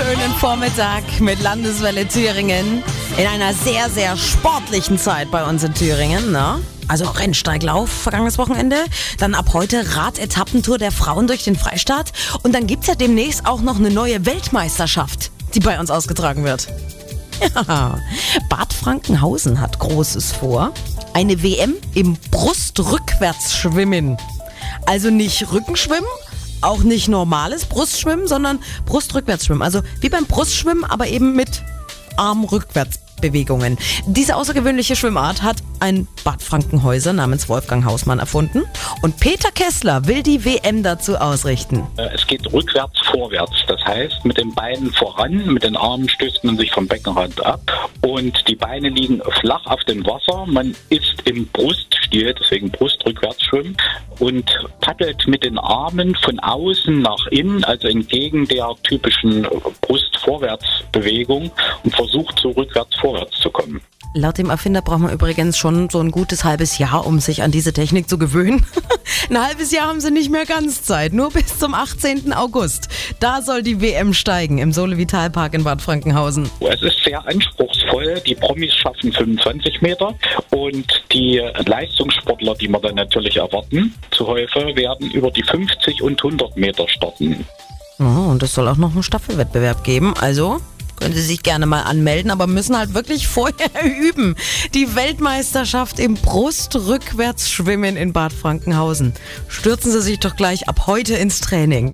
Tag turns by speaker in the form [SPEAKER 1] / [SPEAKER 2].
[SPEAKER 1] wunderschönen Vormittag mit Landeswelle Thüringen. In einer sehr, sehr sportlichen Zeit bei uns in Thüringen. Ne? Also Rennsteiglauf vergangenes Wochenende. Dann ab heute Radetappentour der Frauen durch den Freistaat. Und dann gibt's ja demnächst auch noch eine neue Weltmeisterschaft, die bei uns ausgetragen wird. Ja, Bad Frankenhausen hat Großes vor. Eine WM im Brustrückwärtsschwimmen. Also nicht Rückenschwimmen, auch nicht normales Brustschwimmen, sondern Brustrückwärtsschwimmen. Also wie beim Brustschwimmen, aber eben mit Armrückwärtsbewegungen. Diese außergewöhnliche Schwimmart hat ein Bad Frankenhäuser namens Wolfgang Hausmann erfunden. Und Peter Kessler will die WM dazu ausrichten.
[SPEAKER 2] Äh, Es geht rückwärts, vorwärts. Das heißt, mit den Beinen voran, mit den Armen stößt man sich vom Beckenrand ab und die Beine liegen flach auf dem Wasser. Man ist im Bruststil, deswegen Brustrückwärts schwimmen und paddelt mit den Armen von außen nach innen, also entgegen der typischen Brustvorwärtsbewegung und versucht so rückwärts vorwärts zu kommen.
[SPEAKER 1] Laut dem Erfinder braucht man übrigens schon so ein gutes halbes Jahr, um sich an diese Technik zu gewöhnen. ein halbes Jahr haben sie nicht mehr ganz Zeit, nur bis zum 18. August. Da soll die WM steigen im Sole Vitalpark in Bad Frankenhausen.
[SPEAKER 2] Es ist sehr anspruchsvoll. Die Promis schaffen 25 Meter und die Leistungssportler, die wir dann natürlich erwarten, zu Häufe werden über die 50 und 100 Meter starten.
[SPEAKER 1] Oh, und es soll auch noch einen Staffelwettbewerb geben. Also können Sie sich gerne mal anmelden, aber müssen halt wirklich vorher üben. Die Weltmeisterschaft im Brustrückwärtsschwimmen in Bad Frankenhausen. Stürzen Sie sich doch gleich ab heute ins Training.